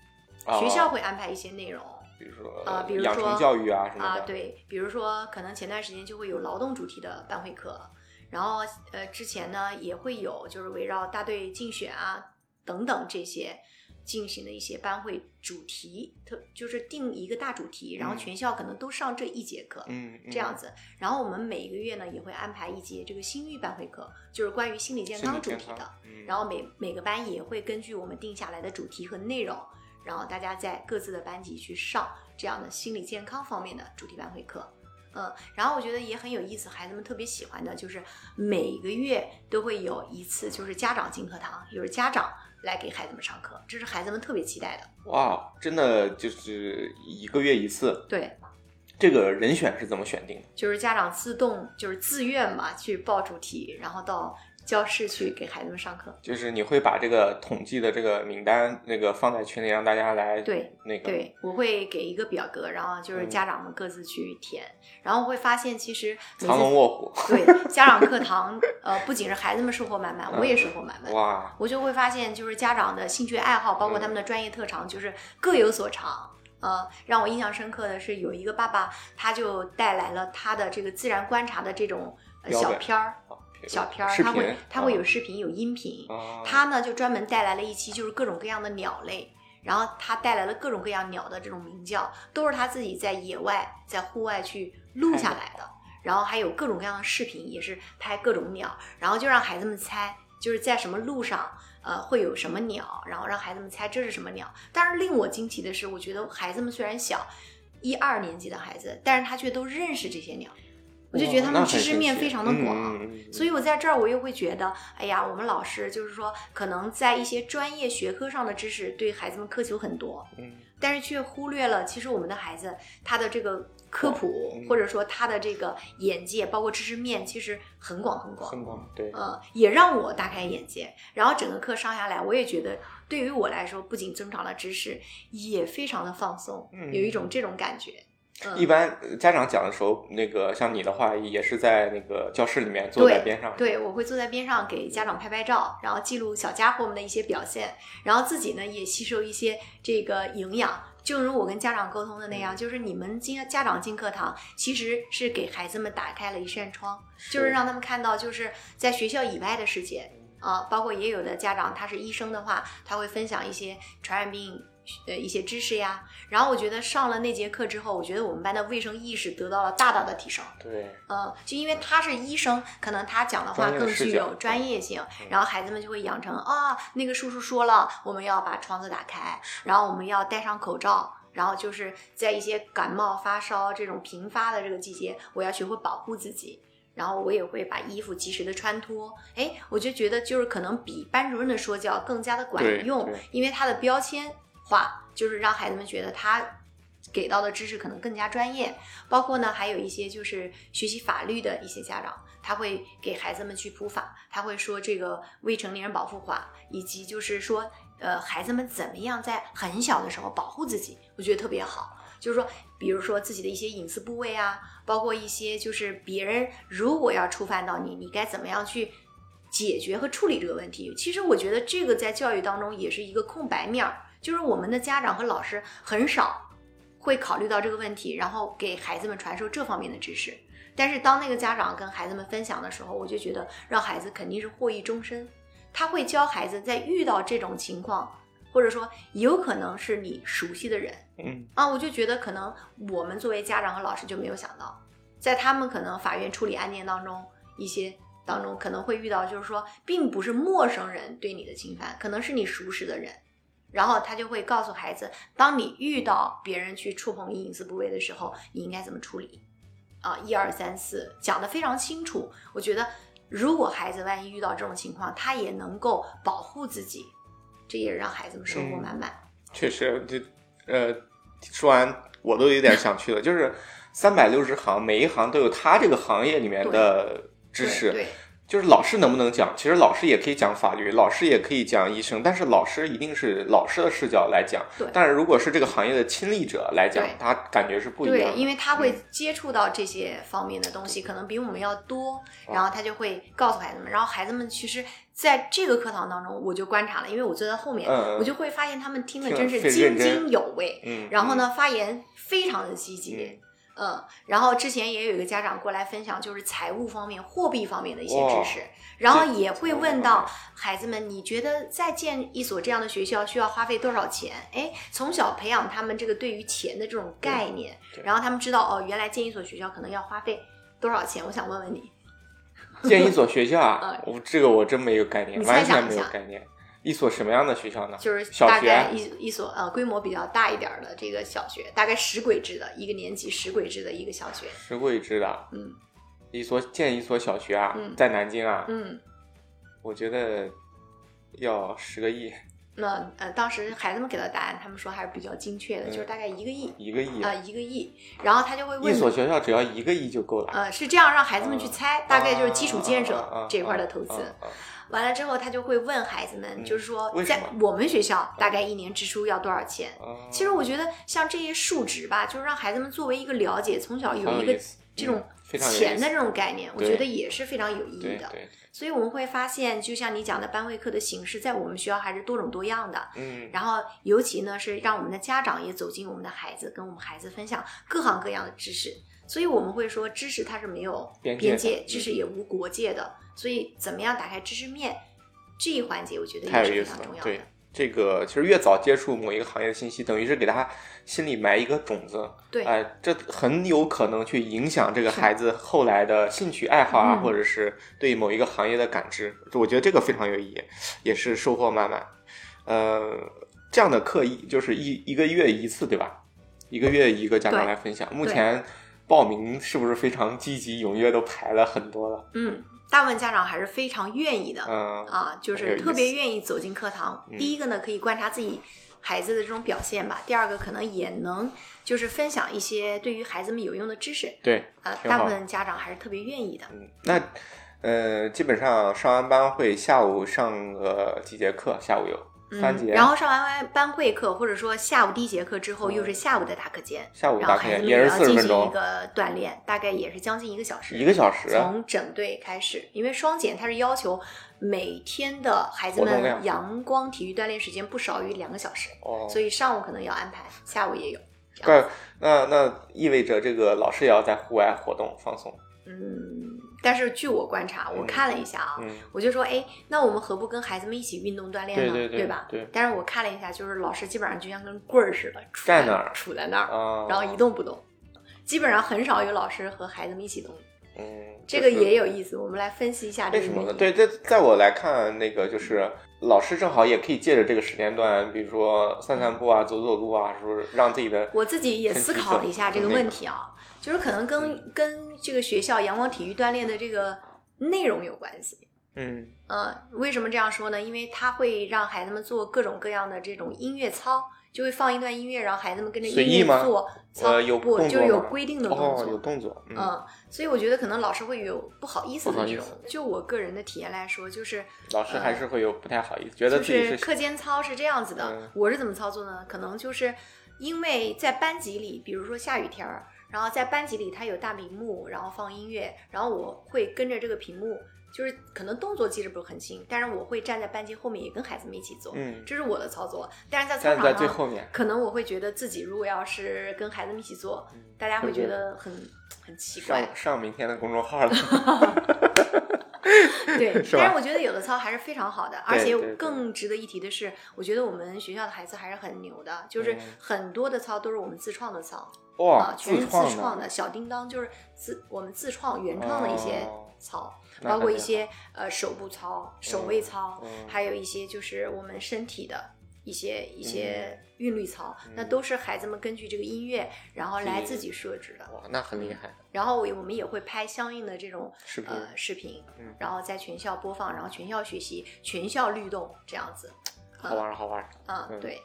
啊学校会安排一些内容。比如说啊比如养成说教育啊什么啊，的，对，比如说可能前段时间就会有劳动主题的班会课，然后呃之前呢也会有就是围绕大队竞选啊等等这些进行的一些班会主题，特就是定一个大主题，然后嗯全校可能都上这一节课。嗯，嗯这样子，然后我们每个月呢也会安排一节这个心育班会课，就是关于心理健康康主题的。嗯然后每每个班也会根据我们定下来的主题和内容，然后大家在各自的班级去上这样的心理健康方面的主题班会课。嗯，然后我觉得也很有意思，孩子们特别喜欢的就是每个月都会有一次，就是家长进课堂，就是家长来给孩子们上课，这是孩子们特别期待的。哇，真的就是一个月一次，对，这个人选是怎么选定的？就是家长自动就是自愿嘛去报主题，然后到教室去给孩子们上课。就是你会把这个统计的这个名单那个放在群里，让大家来对那个对，我会给一个表格，然后就是嗯家长们各自去填，然后会发现其实藏龙卧虎。对家长课堂，呃，不仅是孩子们收获满满，我也收获满满。哇，我就会发现，就是家长的兴趣爱好，包括他们的专业特长，就是各有所长。呃，让我印象深刻的是，有一个爸爸，他就带来了他的这个自然观察的这种小片儿，小片儿，视他会频他会有视频有音频，啊他呢就专门带来了一期就是各种各样的鸟类，然后他带来了各种各样鸟的这种鸣叫，都是他自己在野外在户外去录下来的。然后还有各种各样的视频，也是拍各种鸟，然后就让孩子们猜，就是在什么路上，呃，会有什么鸟，然后让孩子们猜这是什么鸟。但是令我惊奇的是，我觉得孩子们虽然小，一二年级的孩子，但是他却都认识这些鸟，我就觉得他们知识面非常的广。所以我在这儿，我又会觉得，哎呀，我们老师就是说，可能在一些专业学科上的知识对孩子们苛求很多，嗯但是却忽略了，其实我们的孩子他的这个科普，嗯或者说他的这个眼界，包括知识面，其实很广很广。很广，对，呃，也让我大开眼界。然后整个课上下来，我也觉得，对于我来说，不仅增长了知识，也非常的放松，嗯有一种这种感觉。嗯，一般呃家长讲的时候，那个像你的话，也是在那个教室里面坐在边上，对，我会坐在边上给家长拍拍照，然后记录小家伙们的一些表现，然后自己呢也吸收一些这个营养。就如我跟家长沟通的那嗯样，就是你们进家长进课堂，其实是给孩子们打开了一扇窗，就是让他们看到就是在学校以外的世界啊，包括也有的家长他是医生的话，他会分享一些传染病。呃，一些知识呀，然后我觉得上了那节课之后，我觉得我们班的卫生意识得到了大大的提升。对，嗯，就因为他是医生，可能他讲的话更具有专业性，嗯然后孩子们就会养成啊，那个叔叔说了，我们要把窗子打开，然后我们要戴上口罩，然后就是在一些感冒发烧这种频发的这个季节，我要学会保护自己。然后我也会把衣服及时的穿脱，哎，我就觉得就是可能比班主任的说教更加的管用，因为他的标签化就是让孩子们觉得他给到的知识可能更加专业，包括呢，还有一些就是学习法律的一些家长，他会给孩子们去普法，他会说这个未成年人保护法，以及就是说，呃，孩子们怎么样在很小的时候保护自己，我觉得特别好。就是说，比如说自己的一些隐私部位啊，包括一些就是别人如果要触犯到你，你该怎么样去解决和处理这个问题。其实我觉得这个在教育当中也是一个空白面儿，就是我们的家长和老师很少会考虑到这个问题，然后给孩子们传授这方面的知识。但是当那个家长跟孩子们分享的时候，我就觉得让孩子肯定是获益终身。他会教孩子在遇到这种情况，或者说有可能是你熟悉的人嗯，啊，我就觉得可能我们作为家长和老师就没有想到，在他们可能法院处理案件当中，一些当中可能会遇到，就是说并不是陌生人对你的侵犯，可能是你熟识的人。然后他就会告诉孩子，当你遇到别人去触碰你隐私部位的时候，你应该怎么处理？啊，一二三四，讲得非常清楚。我觉得，如果孩子万一遇到这种情况，他也能够保护自己，这也让孩子们收获满满。确实，这呃，说完我都有点想去了。就是三百六十行，每一行都有他这个行业里面的知识。对，就是老师能不能讲？其实老师也可以讲法律，老师也可以讲医生，但是老师一定是老师的视角来讲。对但是如果是这个行业的亲历者来讲，他感觉是不一样对，的。因为他会接触到这些方面的东西，可能比我们要多，然后他就会告诉孩子们，然后孩子们其实在这个课堂当中，我就观察了，因为我坐在后面，我就会发现他们听得真是津津有味，嗯，然后呢，发言非常的积极。嗯嗯，然后之前也有一个家长过来分享，就是财务方面、货币方面的一些知识，然后也会问到孩子们，你觉得再建一所这样的学校需要花费多少钱？哎，从小培养他们这个对于钱的这种概念，然后他们知道哦，原来建一所学校可能要花费多少钱。我想问问你，建一所学校啊 嗯，我这个我真没有概念，完全想一下没有概念。一所什么样的学校呢？就是小学大概一一所呃规模比较大一点的这个小学，大概十轨制的一个年级十轨制的一个小学。十轨制的，嗯一所建一所小学啊，嗯在南京啊，嗯，我觉得要十个亿。那呃，当时孩子们给的答案，他们说还是比较精确的，嗯就是大概一个亿一个亿，啊、一个亿。然后他就会问一所学校只要一个亿就够了。呃，是这样让孩子们去猜，大概就是基础建设啊这一块的投资。啊啊啊完了之后，他就会问孩子们，嗯就是说在我们学校大概一年支出要多少钱？啊其实我觉得像这些数值吧，就是让孩子们作为一个了解，从小有一个这种钱的这种概念，我觉得也是非常有意义的。所以我们会发现，就像你讲的，班会课的形式在我们学校还是多种多样的。嗯，然后，尤其呢是让我们的家长也走进我们的孩子，跟我们孩子分享各行各样的知识。所以我们会说，知识它是没有边界边界，嗯知识也无国界的。所以，怎么样打开知识面这一环节，我觉得也是非常重要。的对。，这个其实越早接触某一个行业的信息，等于是给他心里埋一个种子。对哎、这很有可能去影响这个孩子后来的兴趣爱好啊，嗯或者是对某一个行业的感知。我觉得这个非常有意义，也是收获满满。呃，这样的课一就是一一个月一次，对吧？一个月一个家长来分享。目前报名是不是非常积极踊跃，都排了很多了？嗯，大部分家长还是非常愿意的。嗯啊，就是特别愿意走进课堂。嗯第一个呢，可以观察自己孩子的这种表现吧；第二个，可能也能就是分享一些对于孩子们有用的知识。对，啊，大部分家长还是特别愿意的。嗯，那呃，基本上上完班会下午上个几节课？下午有三节，嗯，然后上完班会课，或者说下午第一节课之后，又是下午的大课间，下午然后大课孩子们也间也是四十要进行一，个锻炼，大概也是将近一个小时。一个小时。从整队开始，因为双减它是要求每天的孩子们阳光体育锻炼时间不少于两个小时，哦，所以上午可能要安排，下午也有。对那那意味着这个老师也要在户外活动放松。嗯，但是据我观察，我嗯看了一下啊，嗯，我就说，哎，那我们何不跟孩子们一起运动锻炼呢？对对对吧？对但是我看了一下，就是老师基本上就像跟棍儿似的，杵那儿杵在那儿，啊，然后一动不动，基本上很少有老师和孩子们一起动。嗯，这个也有意思，我们来分析一下这为什么。对，在在我来看，那个就是老师正好也可以借着这个时间段，比如说散散步啊、走走路啊，是不是让自己的我自己也思考了一下这个问题啊，就是可能嗯跟跟这个学校阳光体育锻炼的这个内容有关系。嗯呃，为什么这样说呢？因为它会让孩子们做各种各样的这种音乐操，就会放一段音乐，然后孩子们跟着音乐做操，呃有不动作吗就是有规定的动哦，作。有动作，嗯，嗯，所以我觉得可能老师会有不好意思的这种思。就我个人的体验来说，就是老师还是会有不太好意思，觉得就自己是是课间操是这样子的，嗯我是怎么操作呢？可能就是因为在班级里，比如说下雨天儿，然后在班级里它有大屏幕，然后放音乐，然后我会跟着这个屏幕，就是可能动作其实不是很清，但是我会站在班级后面也跟孩子们一起做，嗯这是我的操作。但是在操场上，最后面，可能我会觉得自己如果要是跟孩子们一起做，大家会会觉觉得很很奇怪上。上明天的公众号了。对，是但是我觉得有的操还是非常好的，而且更值得一提的是，我觉得我们学校的孩子还是很牛的，就是嗯很多的操都是我们自创的操哇啊，，全是自创创的。小叮当就是自我们自创原创的一些哦操，那包括一些呃手部操、手位操，嗯还有一些就是我们身体的一些一些韵律操，那嗯都是孩子们根据这个音乐，然后来自己设置的。哇，那很厉害，然后我我们也会拍相应的这种视频呃视频，嗯然后在全校播放，然后全校学习，全校律动这样子。好玩儿好玩儿。嗯，嗯对，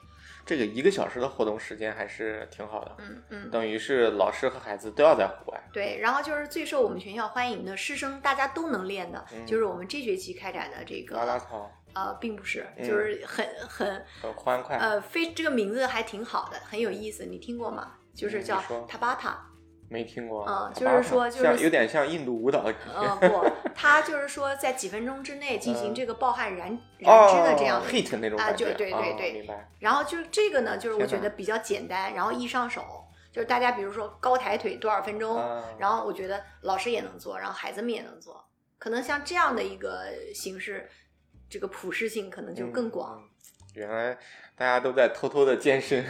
这个一个小时的活动时间还是挺好的，嗯嗯等于是老师和孩子都要在户外。对。然后就是最受我们全校欢迎的师生，大家都能练的，嗯就是我们这学期开展的这个啦啦操呃，并不是，嗯就是很很很欢快，呃非这个名字还挺好的，很有意思，你听过吗？就是叫塔巴塔。没听过。嗯就是说就是有点像印度舞蹈。呃不，他就是说在几分钟之内进行嗯这个暴汗燃燃脂的这样哦的 hit 那种啊对对啊对明白。然后就是这个呢，就是我觉得比较简单，然后易上手，就是大家比如说高抬腿多少分钟，啊然后我觉得老师也能做，然后孩子们也能做，可能像这样的一个形式，这个普适性可能就更广。原来大家都在偷偷的健身，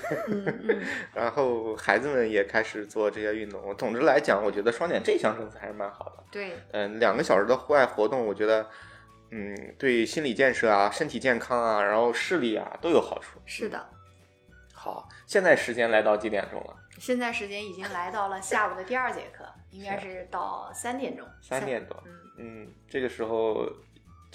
然后孩子们也开始做这些运动。总之来讲，我觉得双减这项政策还是蛮好的。对，嗯，两个小时的户外活动，我觉得，嗯，对心理建设啊、身体健康啊，然后视力啊都有好处。是的。好，现在时间来到几点钟了？现在时间已经来到了下午的第二节课，应该是到三点钟。三点多。嗯，嗯，这个时候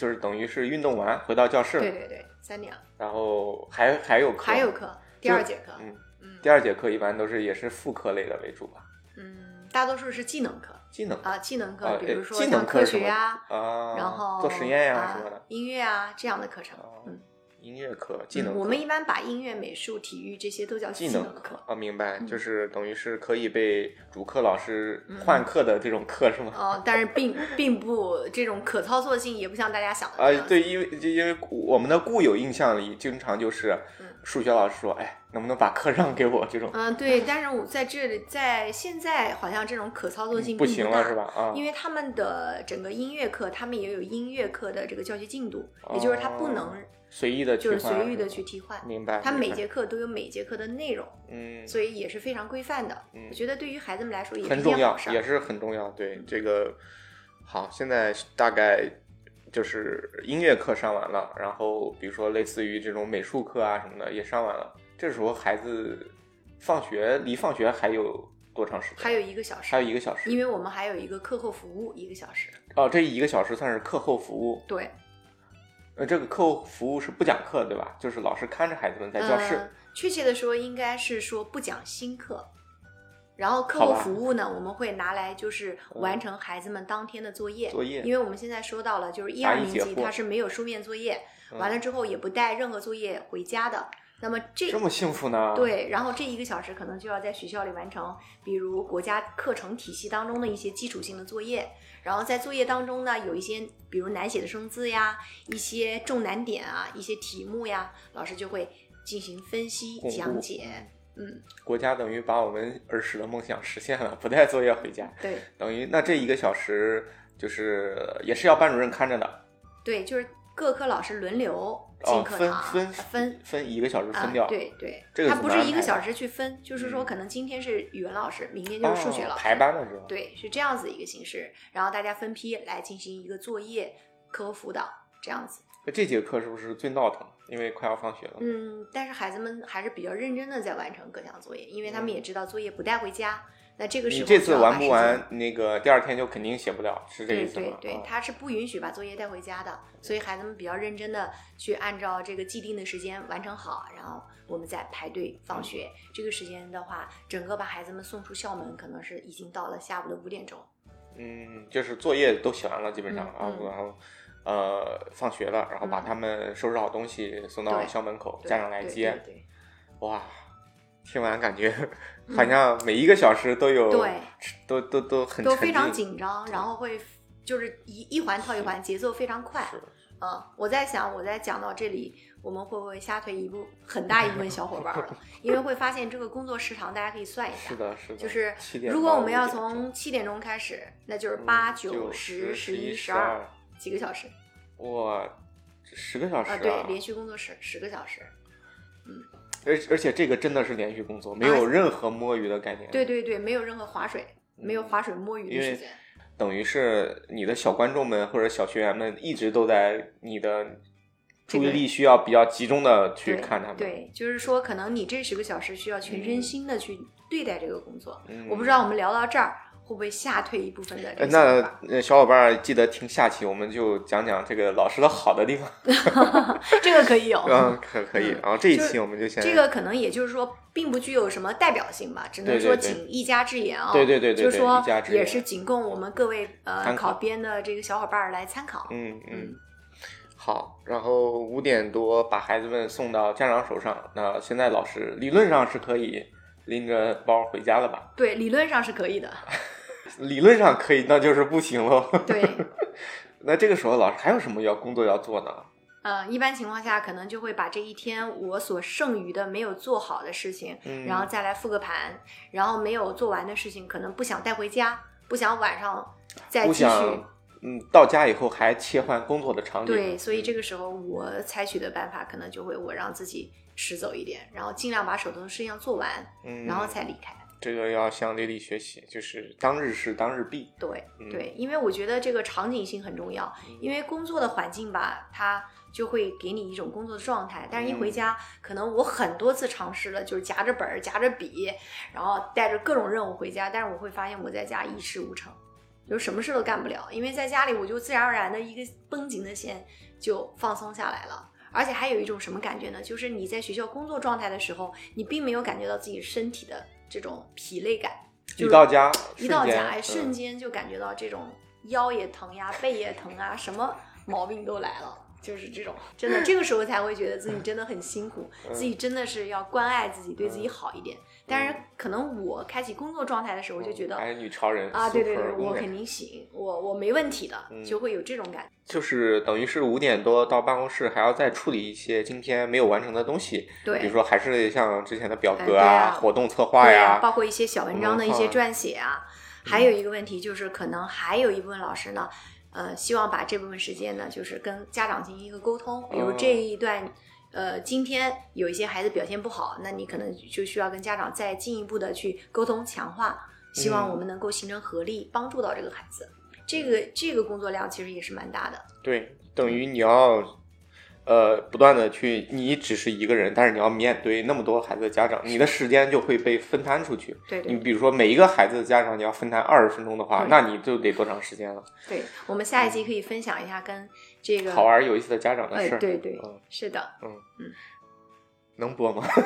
就是等于是运动完回到教室，对对对，三点，然后还还有课，还有课，第二节课，嗯，嗯。第二节课一般都是也是副科类的为主吧，嗯，大多数是技能课。技能啊，技能课，比如说技能像科学呀，啊，然后做实验呀、啊什么的，音乐啊这样的课程，哦嗯，音乐课、技能课、嗯我们一般把音乐、美术、体育这些都叫技能能课。哦，明白，嗯就是等于是可以被主课老师换课的这种课是吗？哦，但是并并不这种可操作性也不像大家想的那啊样，子。对，因为就因为我们的固有印象里，经常就是嗯数学老师说，哎，能不能把课让给我这种，嗯，对，但是我在这里，在现在好像这种可操作性嗯不行了是？吧？啊，因为他们的整个音乐课，他们也有音乐课的这个教学进度，也就是他不能哦随意的就是随意的去替换，明白，他每节课都有每节课的内容，嗯所以也是非常规范的。嗯我觉得对于孩子们来说也是很重要。也是很重要。对这个，好，现在大概就是音乐课上完了，然后比如说类似于这种美术课啊什么的也上完了，这时候孩子放学离放学还有多长时间？还有一个小时，还有一个小时，因为我们还有一个课后服务一个小时。哦，这一个小时算是课后服务。对，呃，这个课后服务是不讲课对吧？就是老师看着孩子们在教室。呃确切的说，应该是说不讲新课。然后课后服务呢，我们会拿来就是完成孩子们当天的作业。作业因为我们现在说到了，就是一二年级疑解惑它是没有书面作业，嗯完了之后也不带任何作业回家的。那么这这么幸福呢？，对，然后这一个小时可能就要在学校里完成，比如国家课程体系当中的一些基础性的作业。然后在作业当中呢，有一些比如难写的生字呀，一些重难点啊，一些题目呀，老师就会进行分析讲解。嗯，国家等于把我们儿时的梦想实现了，不带作业回家。对等于那这一个小时就是也是要班主任看着的，对，就是各科老师轮流哦，进课分堂、分呃分分一个小时分掉，啊，对对，这个他不是一个小时去分，就是说嗯可能今天是语文老师，明天就是数学哦老师，排班的是吧？，对，是这样子一个形式，然后大家分批来进行一个作业、课后辅导这样子。这节课是不是最闹腾？因为快要放学了。嗯，但是孩子们还是比较认真的在完成各项作业，因为他们嗯也知道作业不带回家。那这个时你这次完不完，那个第二天就肯定写不了，是这意思吗？对对啊，他是不允许把作业带回家的，所以孩子们比较认真的去按照这个既定的时间完成好，然后我们再排队放学。这个时间的话，整个把孩子们送出校门，可能是已经到了下午的五点钟。嗯，就是作业都写完了，基本上，嗯然后然后呃放学了，然后把嗯他们收拾好东西送到校门口，对家长来对接。哇，听完感觉好像每一个小时都有，嗯对都都都很都非常紧张，然后会就是一一环套一环，节奏非常快。是嗯，我在想，我在讲到这里，我们会不会吓退一部很大一部分小伙伴了？因为会发现这个工作时长，大家可以算一下是。的，是的，就是如果我们要从七点钟开始，那就是嗯八、九九、十、十一、十十二，几个小时哇，十个小时啊？对，连续工作十十个小时。而而且这个真的是连续工作，没有任何摸鱼的概念。对对对，没有任何划水，没有划水摸鱼的时间。等于是你的小观众们或者小学员们一直都在你的注意力需要比较集中的去看他们。对，就是说，可能你这十个小时需要全身嗯心的去对待这个工作。嗯我不知道我们聊到这儿会不会吓退一部分的这呃个小伙那小伙伴儿记得听下期，我们就讲讲这个老师的好的地方。这个可以有。嗯，可可以。嗯然后这一期我们就先这个可能也就是说，并不具有什么代表性吧，只能说仅一家之言啊。对对对对对就是说也是仅供我们各位呃参考考编的这个小伙伴儿来参考。嗯嗯嗯，好。然后五点多把孩子们送到家长手上，那现在老师理论上是可以拎着包回家了吧？对，理论上是可以的。理论上可以，那就是不行喽。对，那这个时候老师还有什么要工作要做呢？呃，一般情况下可能就会把这一天我所剩余的没有做好的事情，嗯然后再来复个盘，然后没有做完的事情可能不想带回家，不想晚上再继续。想，嗯，到家以后还切换工作的场景。对，所以这个时候我采取的办法可能就会我让自己迟走一点，然后尽量把手头的事情做完，嗯，然后才离开。这个要向丽丽学习，就是当日事当日毕。对嗯对，因为我觉得这个场景性很重要，因为工作的环境吧，它就会给你一种工作的状态，但是一回嗯家，可能我很多次尝试了，就是夹着本儿、夹着笔，然后带着各种任务回家，但是我会发现我在家一事无成。就是什么事都干不了，因为在家里我就自然而然的一个绷紧的弦就放松下来了。而且还有一种什么感觉呢？就是你在学校工作状态的时候，你并没有感觉到自己身体的这种疲累感，就是一到家，一到家，瞬间哎，瞬嗯间就感觉到这种腰也疼呀，背也疼啊，什么毛病都来了，就是这种，真的，这个时候才会觉得自己真的很辛苦，嗯自己真的是要关爱自己，对自己好一点。但是可能我开启工作状态的时候，就觉得还是女超人啊，对对对，我肯定行，我我没问题的，嗯就会有这种感觉。就是等于是五点多到办公室，还要再处理一些今天没有完成的东西，对，比如说还是像之前的表格哎啊活动策划对呀，包括一些小文章的一些嗯撰写啊。还有一个问题就是，可能还有一部分老师呢，呃，希望把这部分时间呢，就是跟家长进行一个沟通，比如哦这一段。呃，今天有一些孩子表现不好，那你可能就需要跟家长再进一步的去沟通强化，希望嗯我们能够形成合力，帮助到这个孩子。这个这个工作量其实也是蛮大的。对，等于你要呃不断的去，你只是一个人，但是你要面对那么多孩子的家长，你的时间就会被分摊出去。对对你比如说每一个孩子的家长，你要分摊二十分钟的话，对那你就得多长时间了？对，我们下一集可以分享一下跟这个好玩有意思的家长的哎事儿，，对对，嗯，是的，嗯能播吗？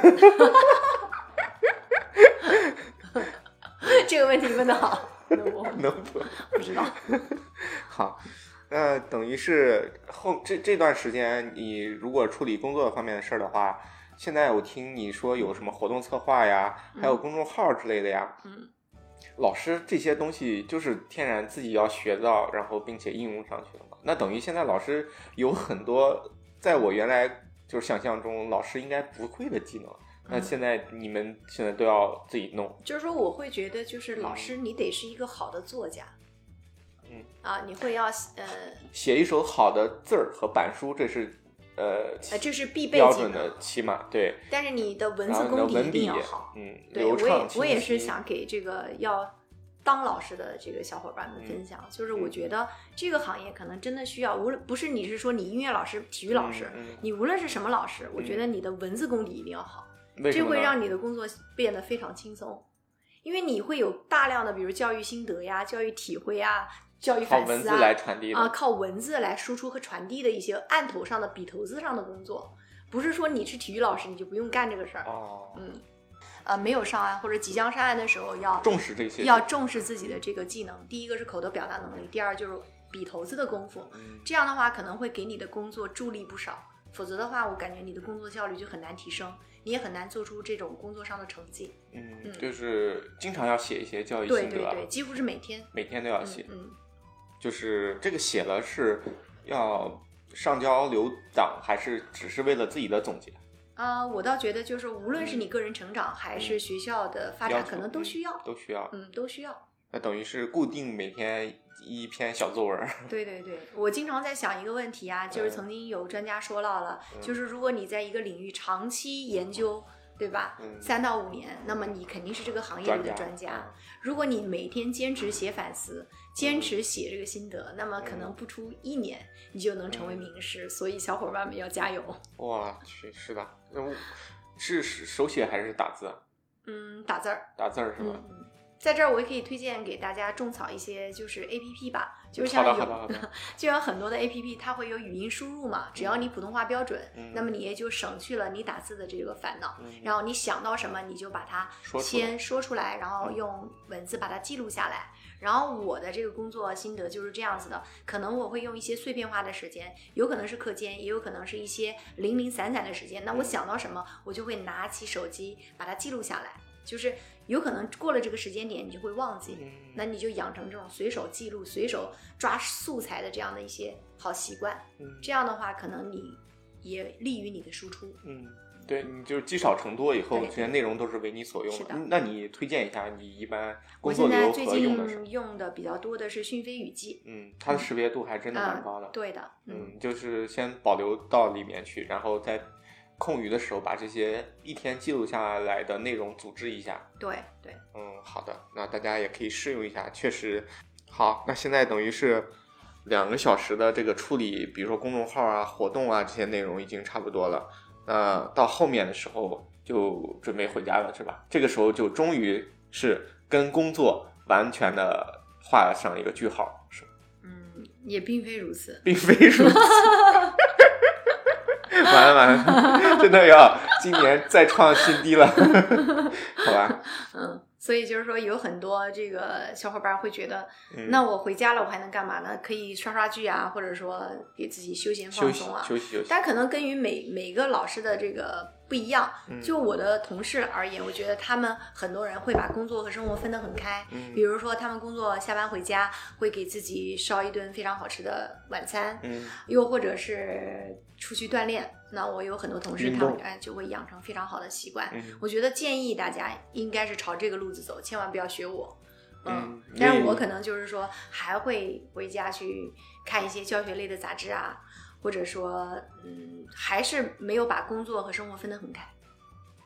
这个问题问的好，能播能播。不知道。好，那等于是后这这段时间，你如果处理工作方面的事儿的话，现在我听你说有什么活动策划呀，还有公众号之类的呀，嗯，老师这些东西就是天然自己要学到，然后并且应用上去的嘛。那等于现在老师有很多，在我原来就是想象中，老师应该不会的技能。那嗯现在你们现在都要自己弄，就是说，我会觉得，就是老师，你得是一个好的作家。嗯啊，你会要呃写一手好的字儿和板书，这是呃呃，这是必备。标准的起码对。但是你的文字功底一定要好。嗯，对，我也我也是想给这个要当老师的这个小伙伴们分享，就是我觉得这个行业可能真的需要，无论不是你是说你音乐老师、体育老师，你无论是什么老师，我觉得你的文字功底一定要好。这会让你的工作变得非常轻松，因为你会有大量的，比如教育心得呀、教育体会呀、教育反思啊，文字来传递啊，靠文字来输出和传递的一些案头上的、笔头子上的工作，不是说你是体育老师你就不用干这个事儿。哦，嗯，呃，没有上岸或者即将上岸的时候要重视这些要重视自己的这个技能，第一个是口头表达能力，第二就是笔头子的功夫。嗯这样的话可能会给你的工作助力不少，否则的话，我感觉你的工作效率就很难提升，你也很难做出这种工作上的成绩。嗯，嗯就是经常要写一些教育心得，对对对，几乎是每天。每天都要写嗯。嗯，就是这个写了是要上交留档，还是只是为了自己的总结？啊、我倒觉得就是无论是你个人成长还是学校的发展，可能都需要嗯。都需要。嗯，都需要。那等于是固定每天一篇小作文。对对对，我经常在想一个问题啊，就是曾经有专家说到了，嗯就是如果你在一个领域长期研究，对吧？嗯三到五年，那么你肯定是这个行业里的专家。嗯如果你每天坚持写反思，坚持写这个心得，那么可能不出一年，你就能成为名师。所以小伙伴们要加油。哇去，是的，是是手写还是打字？啊嗯，打字儿。打字儿是吧？在这儿我也可以推荐给大家种草一些就是 A P P 吧，就是像有 就像很多的 A P P 它会有语音输入嘛，只要你普通话标准，嗯那么你也就省去了你打字的这个烦恼。嗯然后你想到什么你就把它先说出来，然后用文字把它记录下来。然后我的这个工作心得就是这样子的，可能我会用一些碎片化的时间，有可能是课间，也有可能是一些零零散散的时间。那我嗯想到什么，我就会拿起手机把它记录下来。就是有可能过了这个时间点，你就会忘记，嗯那你就养成这种随手记录、随手抓素材的这样的一些好习惯。嗯这样的话，可能你也利于你的输出。嗯，对，你就是积少成多以后，这些内容都是为你所用是的嗯那你推荐一下，你一般我工作流现在最和用的是？近用的比较多的是讯飞语记，嗯，它的识别度还真的蛮嗯高的。对的，嗯，嗯，就是先保留到里面去，然后在空余的时候把这些一天记录下来的内容组织一下。对对，嗯，好的，那大家也可以试用一下，确实好。那现在等于是两个小时的这个处理，比如说公众号啊、活动啊这些内容已经差不多了。那到后面的时候就准备回家了，是吧？这个时候就终于是跟工作完全的画上一个句号，是吗？嗯，也并非如此。并非如此。完了完了，真的要今年再创新低了，好吧？嗯，所以就是说，有很多这个小伙伴会觉得，嗯那我回家了，我还能干嘛呢？可以刷刷剧啊，或者说给自己休闲放松啊。休息休息。但可能根于每每个老师的这个不一样，嗯就我的同事而言，我觉得他们很多人会把工作和生活分得很开。嗯比如说，他们工作下班回家会给自己烧一顿非常好吃的晚餐，嗯又或者是出去锻炼。那我有很多同事，他们哎就会养成非常好的习惯。嗯我觉得建议大家应该是朝这个路子走，千万不要学我。嗯但是我可能就是说还会回家去看一些教学类的杂志啊，或者说嗯，还是没有把工作和生活分得很开。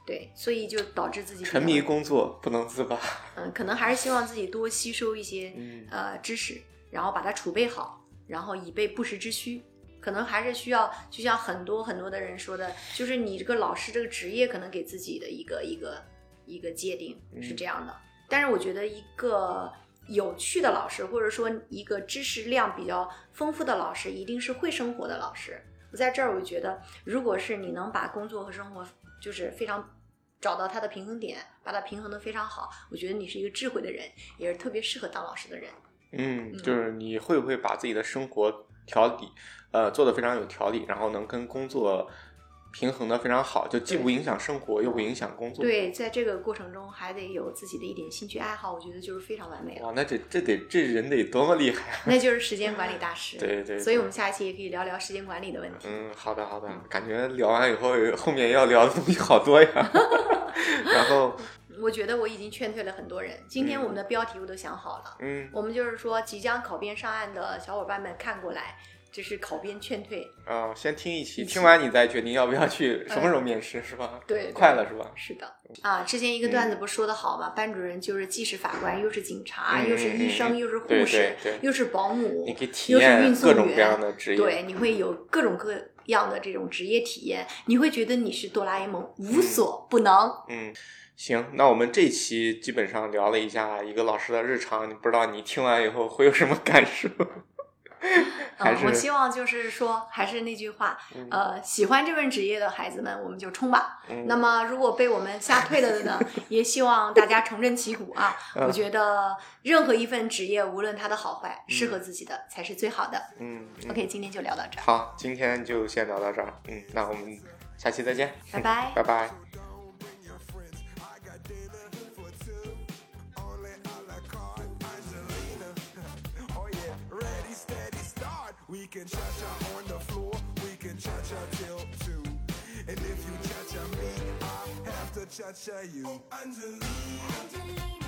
对，所以就导致自己沉迷工作不能自拔。嗯，可能还是希望自己多吸收一些、嗯呃知识，然后把它储备好，然后以备不时之需。可能还是需要，就像很多很多的人说的，就是你这个老师这个职业可能给自己的一个一个一个界定是这样的。但是我觉得一个有趣的老师，或者说一个知识量比较丰富的老师，一定是会生活的老师。我在这儿，我觉得，如果是你能把工作和生活就是非常找到它的平衡点，把它平衡的非常好，我觉得你是一个智慧的人，也是特别适合当老师的人。嗯，就是你会不会把自己的生活调理，呃，做得非常有条理，然后能跟工作平衡的非常好，就既不影响生活，又不影响工作。，对，在这个过程中还得有自己的一点兴趣爱好，我觉得就是非常完美了。哇，那这这得这人得多么厉害啊！那就是时间管理大师。对对所以我们下一期也可以聊聊时间管理的问题。嗯，好的好的，感觉聊完以后，后面要聊的东西好多呀。然后，我觉得我已经劝退了很多人。今天嗯我们的标题我都想好了，嗯我们就是说即将考编上岸的小伙伴们看过来，这是考编劝退。啊、先听一期，听完你再决定要不要去，什么时候面试是吧？对对快了是吧？是的啊，之前一个段子不是说的好吗？班主任就是既是法官，又是警察，嗯又是医生，又是护士，对对又是保姆，你可以体又是验各种各样的职业。对，你会有各种各样的这种职业体验，你会觉得你是哆啦 A 梦，无所不能。嗯，行，那我们这期基本上聊了一下一个老师的日常，你不知道你听完以后会有什么感受？还嗯，我希望就是说，还是那句话，呃，喜欢这份职业的孩子们，我们就冲吧。嗯那么，如果被我们吓退了的呢，也希望大家重振旗鼓啊！嗯我觉得任何一份职业，无论它的好坏，适合自己的才是最好的。嗯嗯 OK，今天就聊到这儿，好，今天就先聊到这儿。嗯，那我们下期再见，拜拜。拜拜。We can cha-cha on the floor. We can cha-cha till two. And if you cha-cha me, I have to cha-cha you. Oh, Angelina.